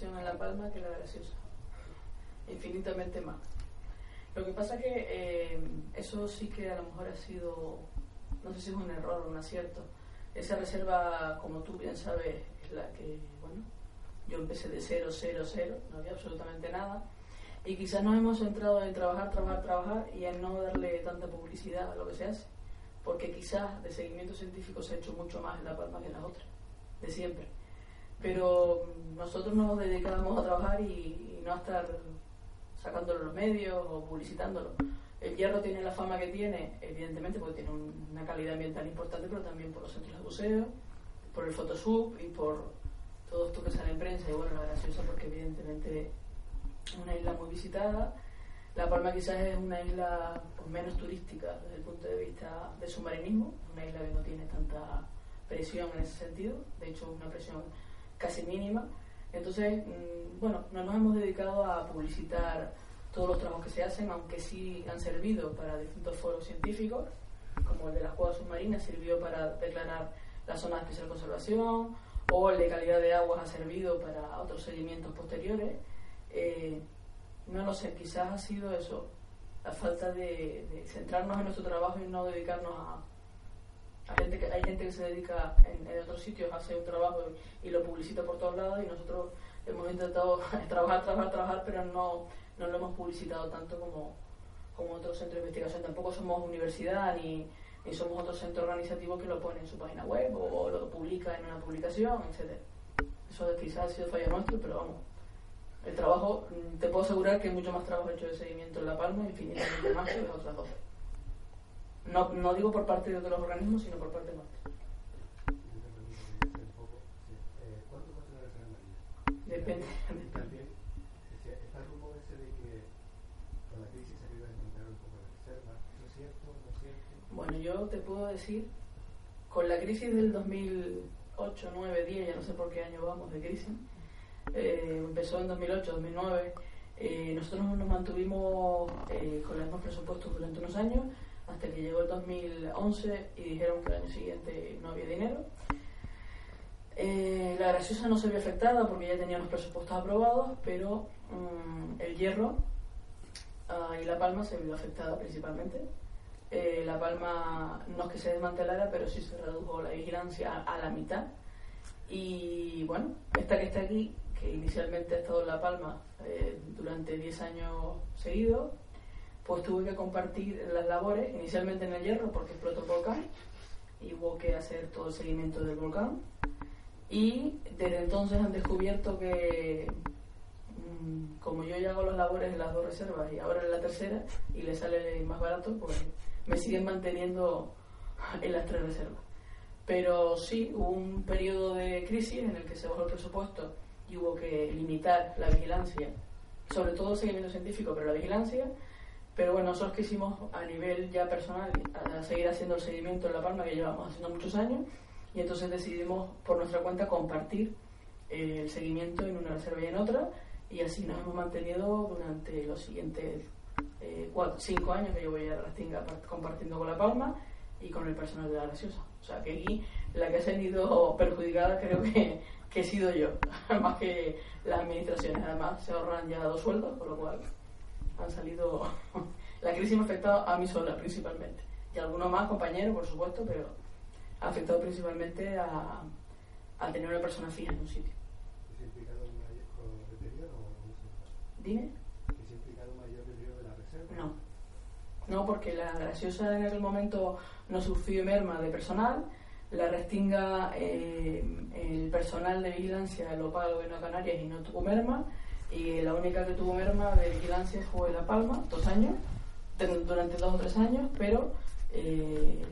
aceptación en La Palma que la graciosa. Infinitamente más. Lo que pasa que eh, eso sí que a lo mejor ha sido, no sé si es un error o un acierto. Esa reserva, como tú bien sabes, es la que, bueno, yo empecé de cero, cero, cero, no había absolutamente nada. Y quizás nos hemos centrado en trabajar, trabajar, trabajar y en no darle tanta publicidad a lo que se hace. Porque quizás de seguimiento científico se ha hecho mucho más en La Palma que en las otras, de siempre pero nosotros nos dedicábamos a trabajar y, no a estar sacándolo en los medios o publicitándolo. El hierro tiene la fama que tiene, evidentemente, porque tiene una calidad ambiental importante, pero también por los centros de buceo, por el Photosub y por todo esto que sale en prensa. Y bueno, la graciosa porque evidentemente es una isla muy visitada. La Palma quizás es una isla menos turística desde el punto de vista del submarinismo, una isla que no tiene tanta presión en ese sentido, de hecho una presión casi mínima. Entonces, mm, bueno, no nos hemos dedicado a publicitar todos los trabajos que se hacen, aunque sí han servido para distintos foros científicos, como el de las cuevas submarinas sirvió para declarar la zona de especial conservación, o el de calidad de aguas ha servido para otros seguimientos posteriores. Eh, no lo sé, quizás ha sido eso, la falta de, de centrarnos en nuestro trabajo y no dedicarnos a, gente que, hay gente que se dedica en, otros sitios a hacer un trabajo y, lo publicita por todos lados y nosotros hemos intentado trabajar, trabajar, trabajar, pero no, no lo hemos publicitado tanto como, como otros centros de investigación. Tampoco somos universidad ni, somos otro centro organizativo que lo pone en su página web o, lo publica en una publicación, etc. Eso quizás ha sido falla nuestro, pero vamos. El trabajo, te puedo asegurar que hay mucho más trabajo hecho de seguimiento en La Palma, infinitamente más que las otras dos. No, no digo por parte de otros organismos, sino por parte nuestra. Depende. También está el rumor ese de que con la crisis se iba a encontrar un poco de reserva. ¿Eso es cierto? ¿No es cierto? Bueno, yo te puedo decir, con la crisis del 2008, 9, 10, ya no sé por qué año vamos de crisis, eh, empezó en 2008, 2009. Eh, nosotros nos mantuvimos eh, con los mismos presupuestos durante unos años hasta que llegó el 2011 y dijeron que el año siguiente no había dinero. Eh, la graciosa no se vio afectada porque ya tenía los presupuestos aprobados, pero mm, el hierro ah, y la palma se vio afectada principalmente. Eh, la palma no es que se desmantelara, pero sí se redujo la vigilancia a, la mitad. Y bueno, esta que está aquí, que inicialmente ha estado en La Palma eh, durante 10 años seguidos, pues tuve que compartir las labores, inicialmente en el hierro porque explotó el volcán y hubo que hacer todo el seguimiento del volcán. Y desde entonces han descubierto que, mm, como yo ya hago las labores en las dos reservas y ahora en la tercera y le sale más barato, pues me siguen manteniendo en las tres reservas. Pero sí, hubo un periodo de crisis en el que se bajó el presupuesto y hubo que limitar la vigilancia, sobre todo el seguimiento científico, pero la vigilancia pero bueno, nosotros quisimos a nivel ya personal a seguir haciendo el seguimiento en La Palma, que llevamos haciendo muchos años, y entonces decidimos por nuestra cuenta compartir eh, el seguimiento en una reserva y en otra, y así nos hemos mantenido durante los siguientes eh, cuatro, cinco años que yo voy a Rastinga compartiendo con La Palma y con el personal de la Graciosa. O sea que aquí la que ha sido perjudicada creo que, que he sido yo, más que las administraciones. Además se ahorran ya dos sueldos, por lo cual han salido. la crisis me ha afectado a mí sola principalmente. Y a algunos más compañeros, por supuesto, pero ha afectado principalmente a, a tener una persona fija en un sitio. ¿Es implicado un mayor deterioro o no Dime. ¿Es implicado un mayor deterioro de la reserva? No. No, porque la graciosa en aquel momento no sufrió merma de personal. La restinga, eh, el personal de vigilancia lo pago en Canarias y no tuvo merma y la única que tuvo merma de vigilancia fue La Palma, dos años, durante dos o tres años, pero eh,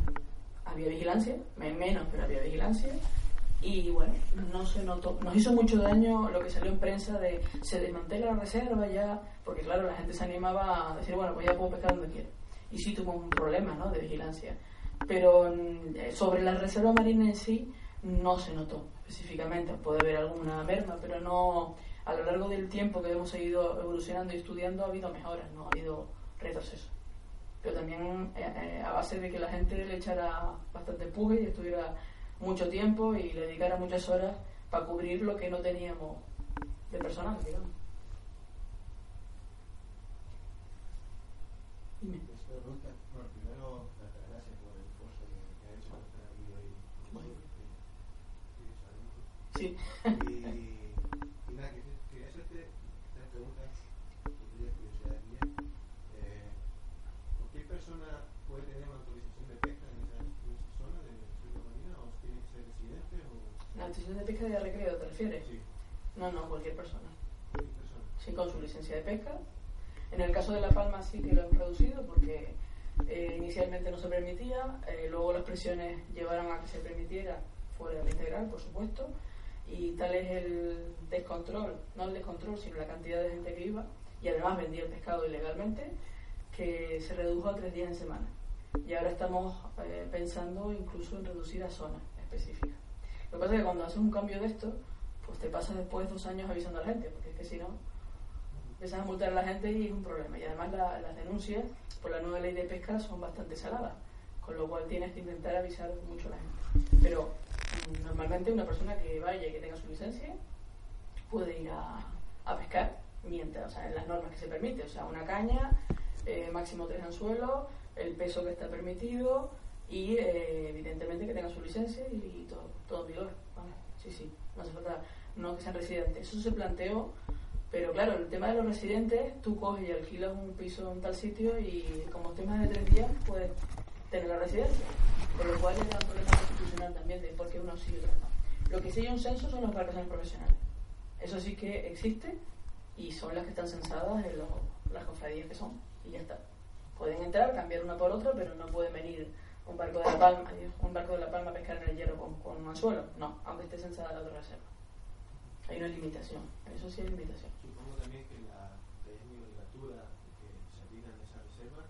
había vigilancia, menos, pero había vigilancia. Y bueno, no se notó, nos hizo mucho daño lo que salió en prensa de se desmantela la reserva ya, porque claro, la gente se animaba a decir, bueno, pues ya puedo pescar donde quiera. Y sí tuvo un problema ¿no? de vigilancia. Pero mm, sobre la reserva marina en sí, no se notó específicamente. Puede haber alguna merma, pero no, a lo largo del tiempo que hemos seguido evolucionando y estudiando ha habido mejoras, no ha habido retroceso. Pero también eh, eh, a base de que la gente le echara bastante empuje y estuviera mucho tiempo y le dedicara muchas horas para cubrir lo que no teníamos de personal, digamos. Dime. Bueno, primero, gracias por el esfuerzo que ha hecho para estar aquí hoy. Sí. De pesca de recreo te refieres? No, no, cualquier persona. Sí, con su licencia de pesca. En el caso de La Palma sí que lo han reducido porque eh, inicialmente no se permitía, eh, luego las presiones llevaron a que se permitiera fuera del integral, por supuesto, y tal es el descontrol, no el descontrol, sino la cantidad de gente que iba, y además vendía el pescado ilegalmente, que se redujo a tres días en semana. Y ahora estamos eh, pensando incluso en reducir a zonas específicas. Lo que pasa es que cuando haces un cambio de esto, pues te pasas después dos años avisando a la gente, porque es que si no, empiezas a multar a la gente y es un problema. Y además las denuncias por la nueva ley de pesca son bastante saladas, con lo cual tienes que intentar avisar mucho a la gente. Pero mm, normalmente una persona que vaya y que tenga su licencia puede ir a, pescar mientras, o sea, en las normas que se permite, o sea, una caña, eh, máximo tres anzuelos, el peso que está permitido, y eh, evidentemente que tenga su licencia y, todo, todo vigor. sí, sí, no hace falta no que sean residentes. Eso se planteó, pero claro, el tema de los residentes, tú coges y alquilas un piso en tal sitio y como temas de tres días puedes tener la residencia. Con lo cual era un problema constitucional también de por qué uno sí y otros no. Lo que sí hay un censo son las vacaciones profesionales. Eso sí que existe y son las que están censadas en las cofradías que son. Y ya está. Pueden entrar, cambiar una por otra, pero no pueden venir un barco de la palma, un barco de la palma a pescar en el hierro con, con un anzuelo. No, aunque esté censada la otra reserva. Hay una limitación, eso sí hay limitación. Supongo también que la talla mínima que se aplican en esa reserva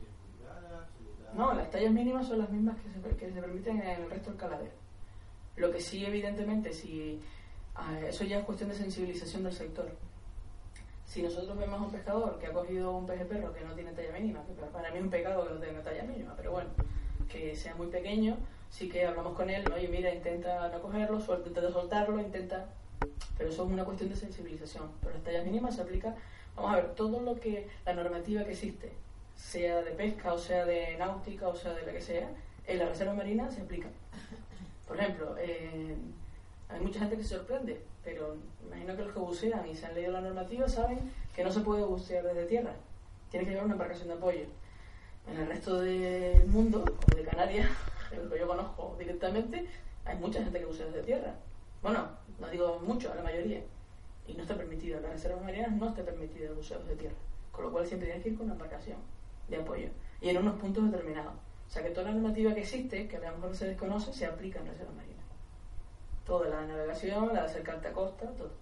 es pulgadas, No, las tallas mínimas son las mismas que se, que se permiten en el resto del caladero. Lo que sí, evidentemente, si ah, eso ya es cuestión de sensibilización del sector. Si nosotros vemos a un pescador que ha cogido un pez de perro que no tiene talla mínima, que para mí es un pecado que no tenga talla mínima, pero bueno, que sea muy pequeño, sí que hablamos con él, oye, mira, intenta no cogerlo, intenta soltarlo, intenta... Pero eso es una cuestión de sensibilización. Pero las tallas mínimas se aplica, vamos a ver, todo lo que, la normativa que existe, sea de pesca o sea de náutica o sea de la que sea, en la reserva marina se aplica. Por ejemplo, eh, hay mucha gente que se sorprende, pero imagino que los que bucean y se han leído la normativa saben que no se puede bucear desde tierra. Tiene que llevar una embarcación de apoyo. En el resto del mundo, como de Canarias, que yo conozco directamente, hay mucha gente que bucea desde tierra. Bueno, no digo mucho, la mayoría. Y no está permitido. Las reservas marinas no está permitido el buceo desde tierra. Con lo cual siempre tienes que ir con una embarcación de apoyo. Y en unos puntos determinados. O sea que toda la normativa que existe, que a lo mejor se desconoce, se aplica en reservas marinas. Toda la navegación, la de acercarte a costa, todo.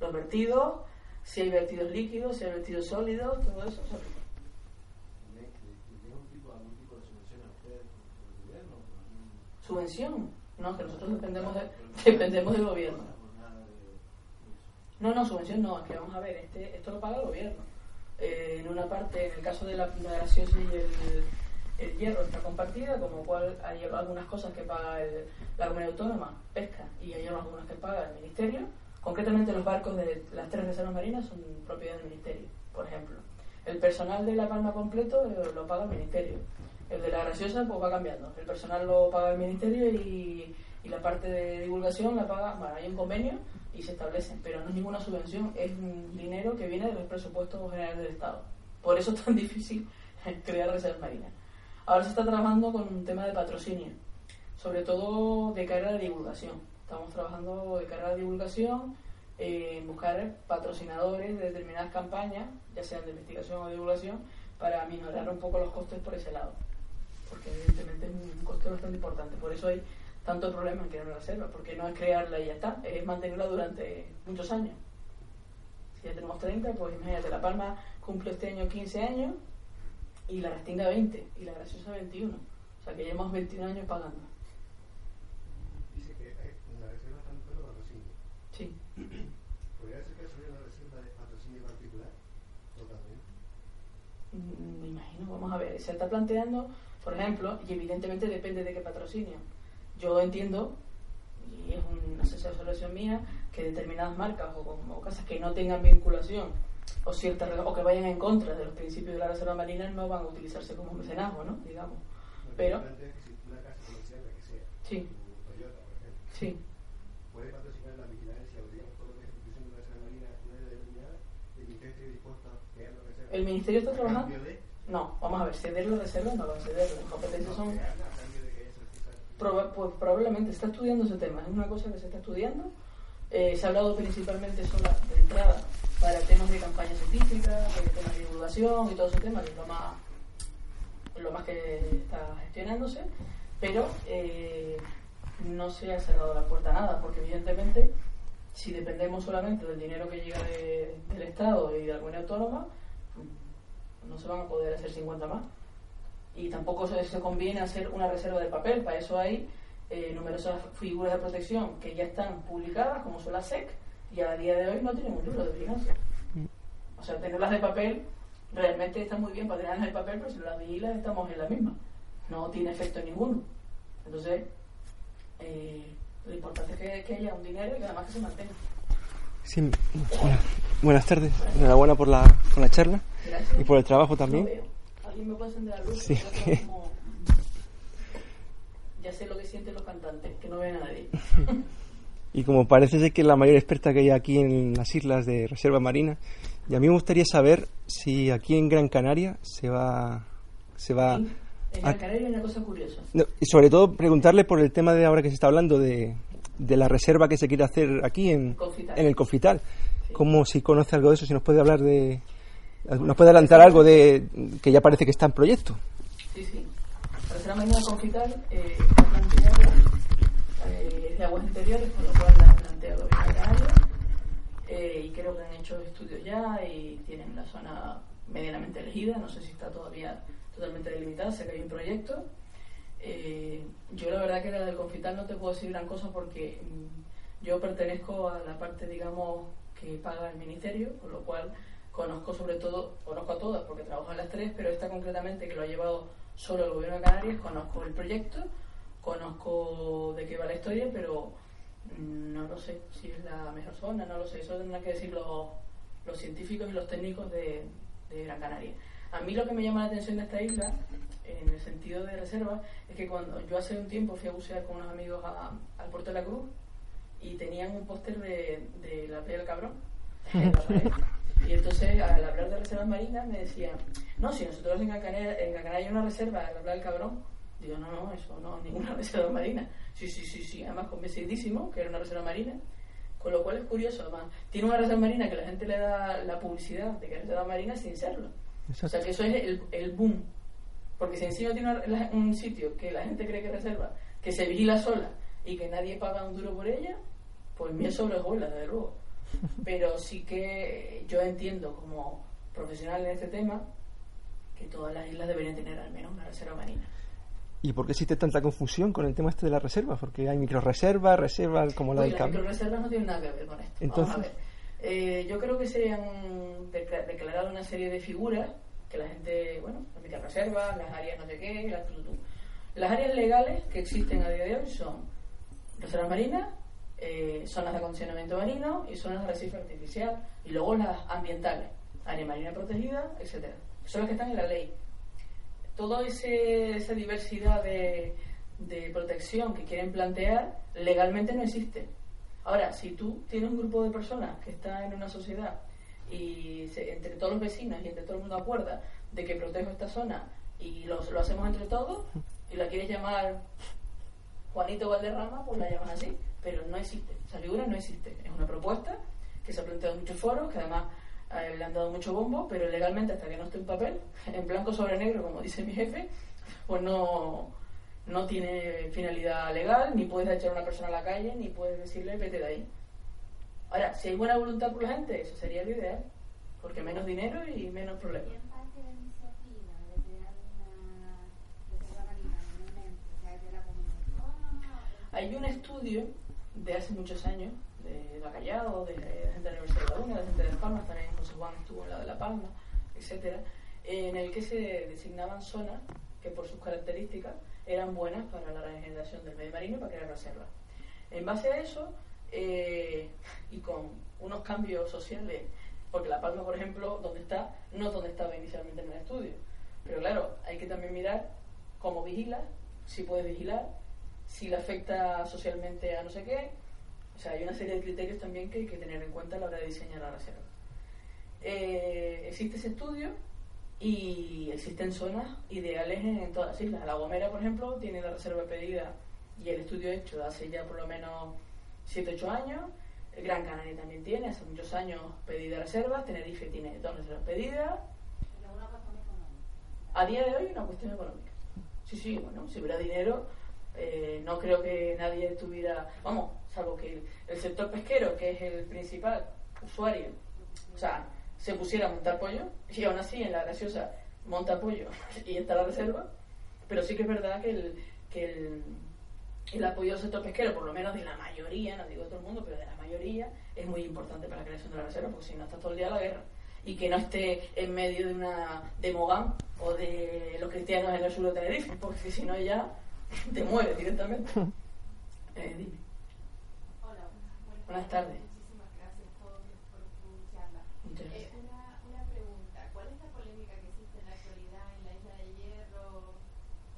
Los vertidos, si hay vertidos líquidos, si hay vertidos sólidos, todo eso se aplica. ¿Subvención? No, que nosotros dependemos, de, dependemos del gobierno. No, no, subvención no, es que vamos a ver, este, esto lo paga el gobierno. Eh, en una parte, en el caso de la, graciosa y el, el hierro está compartida, como cual hay algunas cosas que paga la comunidad autónoma, pesca, y hay algunas que paga el ministerio. Concretamente los barcos de las tres reservas marinas son propiedad del ministerio, por ejemplo. El personal de La Palma completo eh, lo paga el ministerio. El de la graciosa pues va cambiando. El personal lo paga el ministerio y, y la parte de divulgación la paga, bueno, hay un convenio y se establecen, pero no es ninguna subvención, es un dinero que viene de los presupuestos generales del Estado. Por eso es tan difícil crear reservas marinas. Ahora se está trabajando con un tema de patrocinio, sobre todo de cara a la divulgación. Estamos trabajando de cara a la divulgación, eh, buscar patrocinadores de determinadas campañas, ya sean de investigación o divulgación, para minorar un poco los costes por ese lado. Porque evidentemente es un coste bastante importante. Por eso hay tanto problema en crear una reserva, porque no es crearla y ya está, es mantenerla durante muchos años. Si ya tenemos 30, pues imagínate, La Palma cumple este año 15 años y la Restinga 20 y la Graciosa 21. O sea que llevamos 21 años pagando. Dice que en la reserva están todos patrocinio. Sí. ¿Podría ser que una reserva de patrocinio particular? Totalmente. Mm, me imagino, vamos a ver, se está planteando, por ejemplo, y evidentemente depende de qué patrocinio. Yo entiendo, y es una asesoración mía, que determinadas marcas o, o casas que no tengan vinculación o, cierta, o que vayan en contra de los principios de la reserva marina no van a utilizarse como mecenazgo, ¿no? Digamos. Pero... Que sí. Toyota, por ejemplo, sí. puede patrocinar la vigilancia o digamos todo lo que es institución de la reserva marina una área determinada, el ministerio está dispuesto a crear. ¿El ministerio está ¿A trabajando? de? No, vamos a ver, ceder la reserva no va a ceder, las competencias son... de pues probablemente está estudiando ese tema, es una cosa que se está estudiando. Eh, se ha hablado principalmente sola de entrada para temas de campaña científica, de temas de divulgación y todo ese tema, que es lo más, lo más que está gestionándose, pero eh, no se ha cerrado la puerta a nada, porque evidentemente si dependemos solamente del dinero que llega de- del Estado y de comunidad autónoma, no se van a poder hacer 50 más y tampoco se, conviene hacer una reserva de papel. Para eso hay eh, numerosas figuras de protección que ya están publicadas, como son la SEC, y a día de hoy no tienen un libro de vigilancia. O sea, tenerlas de papel realmente está muy bien para tenerlas de papel, pero si las vigilas estamos en la misma. No tiene efecto ninguno. Entonces, eh, lo importante es que, que haya un dinero y que además que se mantenga. Sí, hola. Buenas tardes. Enhorabuena por la, por la charla Gracias. y por el trabajo también. ¿Alguien me puede encender la luz? Sí. Como- Ya sé lo que sienten los cantantes, que no ven a nadie. Y como parece ser que es la mayor experta que hay aquí en las islas de reserva marina, y a mí me gustaría saber si aquí en Gran Canaria se va, se va, En. Gran Canaria hay una cosa curiosa. no, y sobre todo preguntarle por el tema de ahora que se está hablando de, de la reserva que se quiere hacer aquí en, Confital. en el Confital. Sí. ¿Cómo si conoce algo de eso? Si nos puede hablar de, nos puede adelantar algo de que ya parece que está en proyecto. Sí, sí. La reserva marina confital eh, está planteada, eh, es de aguas interiores, con lo cual la ha planteado Canaria. Eh, y creo que han hecho estudios ya y tienen la zona medianamente elegida. No sé si está todavía totalmente delimitada, sé que hay un proyecto. Eh, yo la verdad que la del confital no te puedo decir gran cosa porque mm, yo pertenezco a la parte, digamos, que paga el ministerio, con lo cual conozco sobre todo, conozco a todas porque trabajo en las tres, pero esta concretamente que lo ha llevado solo el gobierno de Canarias, conozco el proyecto, conozco de qué va la historia, pero mm, no lo sé si es la mejor zona, no lo sé, eso tendrán que decir los, científicos y los técnicos de Gran Canaria. A mí lo que me llama la atención de esta isla, en el sentido de reserva, es que cuando yo hace un tiempo fui a bucear con unos amigos a- al puerto de la Cruz y tenían un póster de, de la playa del cabrón. Y entonces al hablar de reservas marinas me decían, no, si nosotros en Gran Canaria, en Gran Canaria hay una reserva en la playa del cabrón. Digo, no, no, eso no, ninguna reserva marina. Sí, sí, sí, sí, además convencidísimo que era una reserva marina. Con lo cual es curioso, además, tiene una reserva marina que la gente le da la publicidad de que es reserva marina sin serlo. O sea que eso es el, el boom. Porque si encima tiene una- la- un sitio que la gente cree que es reserva, que se vigila sola y que nadie paga un duro por ella, pues miel sobre hojuelas, desde luego. Pero sí que yo entiendo como profesional en este tema que todas las islas deberían tener al menos una reserva marina. ¿Y por qué existe tanta confusión con el tema este de las reservas? Porque hay microreservas, reservas como la Uy, del las cambio. microreservas no tienen nada que ver con esto. Entonces- Vamos a ver. Eh, yo creo que se han decla- declarado una serie de figuras que la gente, bueno, las microreservas, las áreas no sé qué. Las áreas legales que existen a día de hoy son reservas marinas, eh, zonas de acondicionamiento marino y zonas de arrecife artificial y luego las ambientales, área marina protegida, etcétera. Son las que están en la ley. Toda esa diversidad de, de protección que quieren plantear legalmente no existe. Ahora, si tú tienes un grupo de personas que está en una sociedad y se- entre todos los vecinos y entre todo el mundo acuerda de que protejo esta zona y lo, lo hacemos entre todos y la quieres llamar Juanito Valderrama, pues la llamas así, pero no existe, esa figura no existe. Es una propuesta que se ha planteado en muchos foros, que además eh, le han dado mucho bombo, pero legalmente hasta que no esté en papel, en blanco sobre negro, como dice mi jefe, pues no, no tiene finalidad legal, ni puedes echar a una persona a la calle, ni puedes decirle vete de ahí. Ahora, si hay buena voluntad por la gente, eso sería lo ideal, porque menos dinero y menos problemas. ¿Quién parte de la iniciativa de crear una. Hay un estudio de hace muchos años, de la Callao, de la gente de la Universidad de La Laguna, de gente de Las Palmas, también José Juan estuvo en la de La Palma, etcétera, en el que se designaban zonas que por sus características eran buenas para la regeneración del medio marino para crear reservas. En base a eso, eh, y con unos cambios sociales, porque La Palma, por ejemplo, donde está, no es donde estaba inicialmente en el estudio. Pero claro, hay que también mirar cómo vigila, si puedes vigilar, si le afecta socialmente a no sé qué. O sea, hay una serie de criterios también que hay que tener en cuenta a la hora de diseñar la reserva. Eh, existe ese estudio y existen zonas ideales en, todas las islas. La Gomera, por ejemplo, tiene la reserva pedida y el estudio hecho hace ya por lo menos 7-8 años. Gran Canaria también tiene, hace muchos años pedida reservas. Tenerife tiene dos reservas pedidas. Pero cuestión económica. A día de hoy una cuestión económica. Sí, sí, bueno, si hubiera dinero, eh, no creo que nadie tuviera, vamos, salvo que el, el sector pesquero, que es el principal usuario, o sea, se pusiera a montar pollo, y aún así en la graciosa monta pollo y está la reserva, pero sí que es verdad que el, que el, el apoyo del sector pesquero, por lo menos de la mayoría, no digo de todo el mundo, pero de la mayoría, es muy importante para la creación de la reserva, porque si no está todo el día la guerra. Y que no esté en medio de una de Mogán o de los cristianos en el sur de Tenerife, porque si no ya te mueres directamente. Eh, dime. Hola, Buenas tardes. Muchísimas gracias por, por tu charla. Muchas Eh, gracias. una, una pregunta. ¿Cuál es la polémica que existe en la actualidad en la isla de Hierro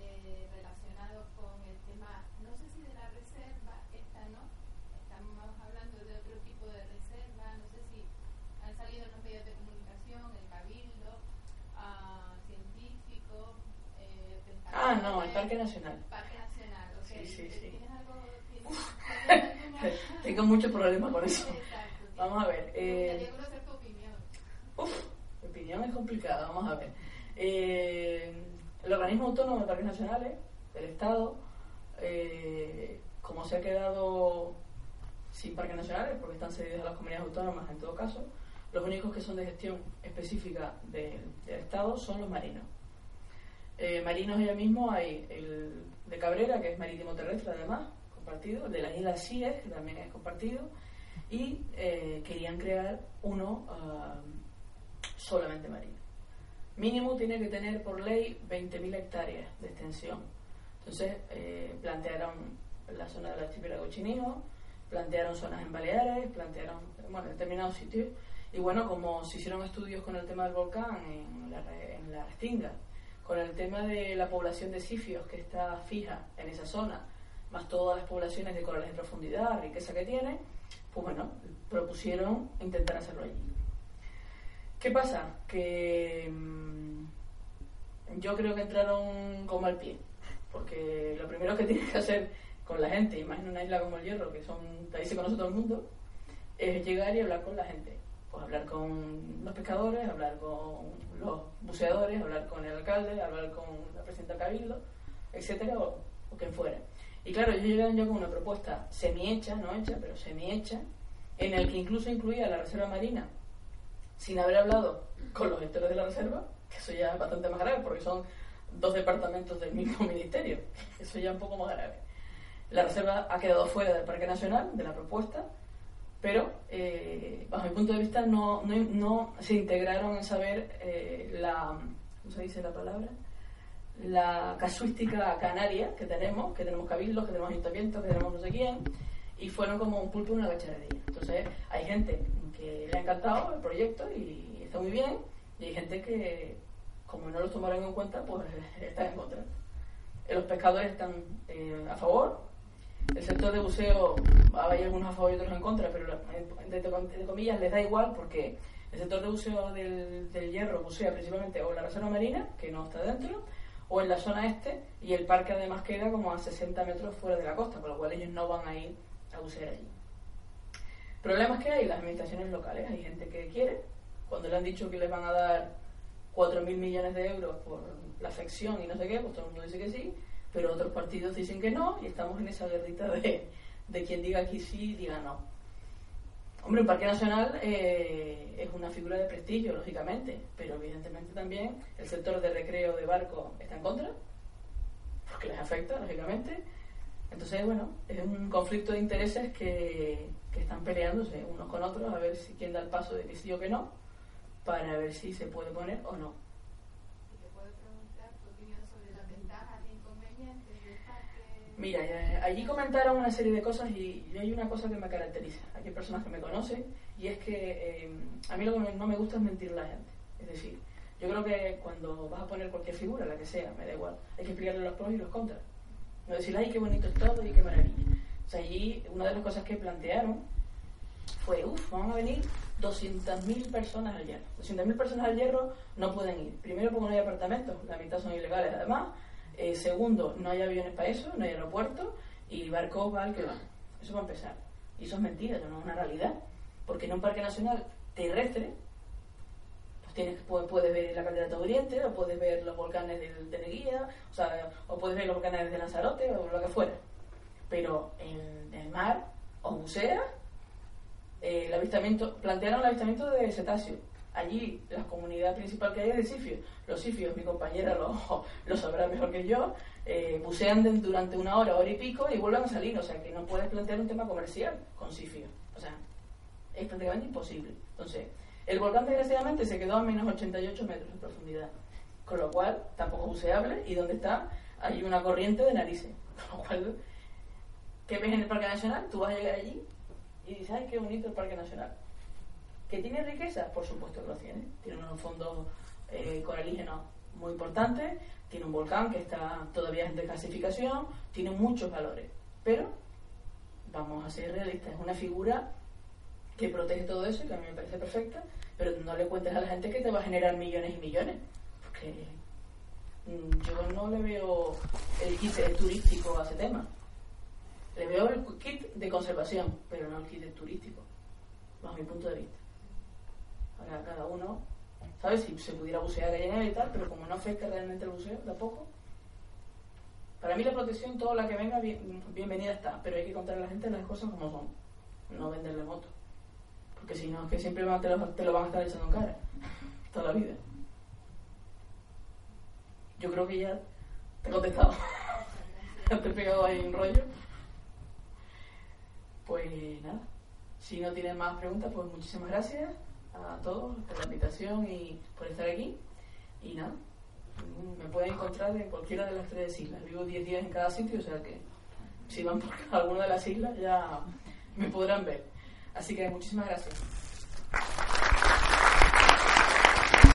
eh, relacionado con el tema, no sé si de la reserva, esta no, estamos hablando de otro tipo de reserva, no sé si han salido en los medios de comunicación, el cabildo, ah, científicos, eh, Ah, no, el pescadores, Parque Nacional. Parque Nacional, ok. Sí, sí, sí. ¿Tienes algo? ¿Tienes, tienes alguna- Tengo muchos problemas con eso. Vamos a ver. Eh. Uf, mi opinión es complicada, vamos a ver. Eh, el organismo autónomo de parques nacionales, del Estado, eh, como se ha quedado sin parques nacionales, porque están cedidos a las comunidades autónomas en todo caso, los únicos que son de gestión específica de- del Estado son los marinos. Eh, marinos ya mismo hay el de Cabrera, que es marítimo terrestre además, compartido, de las Islas Cíes, que también es compartido, y eh, querían crear uno ah, solamente marino. Mínimo tiene que tener por ley 20.000 hectáreas de extensión. Entonces eh, plantearon la zona del archipiélago chinijo, plantearon zonas en Baleares, plantearon, bueno, en determinados sitios. Y bueno, como se hicieron estudios con el tema del volcán en la, en la Restinga, con el tema de la población de sifios que está fija en esa zona, más todas las poblaciones de corales de profundidad, riqueza que tiene, pues bueno, propusieron intentar hacerlo allí. ¿Qué pasa? Que mm, yo creo que entraron como al pie, porque lo primero que tienes que hacer con la gente, imagina una isla como el Hierro, que son, ahí se conoce todo el mundo, es llegar y hablar con la gente. Pues hablar con los pescadores, hablar con los buceadores, hablar con el alcalde, hablar con la presidenta Cabildo, etcétera, o, o quien fuera. Y claro, ellos llegan yo con una propuesta semi-hecha, no hecha, pero semi-hecha, en el que incluso incluía la reserva marina, sin haber hablado con los gestores de la reserva, que eso ya es bastante más grave, porque son dos departamentos del mismo ministerio, eso ya es un poco más grave. La reserva ha quedado fuera del Parque Nacional, de la propuesta, pero eh, bajo mi punto de vista no, no, no se integraron en saber eh, la, ¿cómo se dice la palabra? La casuística canaria que tenemos, que tenemos cabildos, que tenemos ayuntamientos, que tenemos no sé quién, y fueron como un pulpo y una gacharería. Entonces hay gente que le ha encantado el proyecto y está muy bien, y hay gente que, como no lo tomaron en cuenta, pues está en contra. Los pescadores están eh, a favor, el sector de buceo, hay algunos a favor y otros en contra, pero entre comillas les da igual porque el sector de buceo del, del, hierro bucea principalmente o en la reserva marina, que no está dentro, o en la zona este, y el parque además queda como a 60 metros fuera de la costa, por lo cual ellos no van a ir a bucear allí. Problemas que hay, las administraciones locales, hay gente que quiere, cuando le han dicho que les van a dar 4.000 millones de euros por la afección y no sé qué, pues todo el mundo dice que sí, pero otros partidos dicen que no y estamos en esa guerrita de, de quien diga que sí y diga no. Hombre, un parque nacional eh, es una figura de prestigio, lógicamente, pero evidentemente también el sector de recreo de barco está en contra, porque les afecta, lógicamente. Entonces, bueno, es un conflicto de intereses que, que están peleándose unos con otros a ver si quién da el paso de que sí o que no, para ver si se puede poner o no. Mira, allí comentaron una serie de cosas y, hay una cosa que me caracteriza. Hay personas que me conocen y es que eh, a mí lo que no me gusta es mentir a la gente. Es decir, yo creo que cuando vas a poner cualquier figura, la que sea, me da igual, hay que explicarle los pros y los contras. No decir, ay, qué bonito es todo y qué maravilla. O sea, allí una de las cosas que plantearon fue, uff, van a venir 200.000 personas al hierro. 200.000 personas al hierro no pueden ir. Primero porque no hay apartamentos, la mitad son ilegales además. Eh, segundo, no hay aviones para eso, no hay aeropuerto y barcos va al que va. Eso va a empezar. Y eso es mentira, eso no es una realidad. Porque en un parque nacional terrestre, pues tienes, puedes ver la caldera de Oriente, o puedes ver los volcanes de Neguía, o, sea, o puedes ver los volcanes de Lanzarote, o lo que fuera. Pero en el mar, o buceas, eh, el avistamiento, plantearon el avistamiento de cetáceos allí la comunidad principal que hay es de sifios. Los sifios, mi compañera lo, lo sabrá mejor que yo, eh, bucean durante una hora, hora y pico y vuelven a salir. O sea que no puedes plantear un tema comercial con sifios. O sea, es prácticamente imposible. Entonces, el volcán desgraciadamente se quedó a menos 88 metros de profundidad, con lo cual tampoco es buceable y donde está hay una corriente de narices. Con lo cual, ¿qué ves en el Parque Nacional? Tú vas a llegar allí y dices, ay, qué bonito el Parque Nacional ¿Que tiene riqueza? Por supuesto que lo tiene. Tiene unos fondos eh, coralígenos muy importantes, tiene un volcán que está todavía en desclasificación, tiene muchos valores. Pero, vamos a ser realistas, es una figura que protege todo eso y que a mí me parece perfecta, pero no le cuentes a la gente que te va a generar millones y millones, porque mm, yo no le veo el kit turístico a ese tema. Le veo el kit de conservación, pero no el kit turístico, bajo mi punto de vista para cada uno, ¿sabes? Si se pudiera bucear allá y tal, pero como no afecta realmente el buceo, tampoco. Para mí la protección, toda la que venga, bienvenida está, pero hay que contar a la gente las cosas como son, no venderle moto. Porque si no, es que siempre te, lo, te lo van a estar echando en cara, toda la vida. Yo creo que ya te he contestado. te he pegado ahí un rollo. Pues nada, si no tienes más preguntas, pues muchísimas gracias a todos por la invitación y por estar aquí. Y nada, me pueden encontrar en cualquiera de las tres islas. Vivo 10 días en cada sitio, o sea que si van por alguna de las islas ya me podrán ver. Así que muchísimas gracias.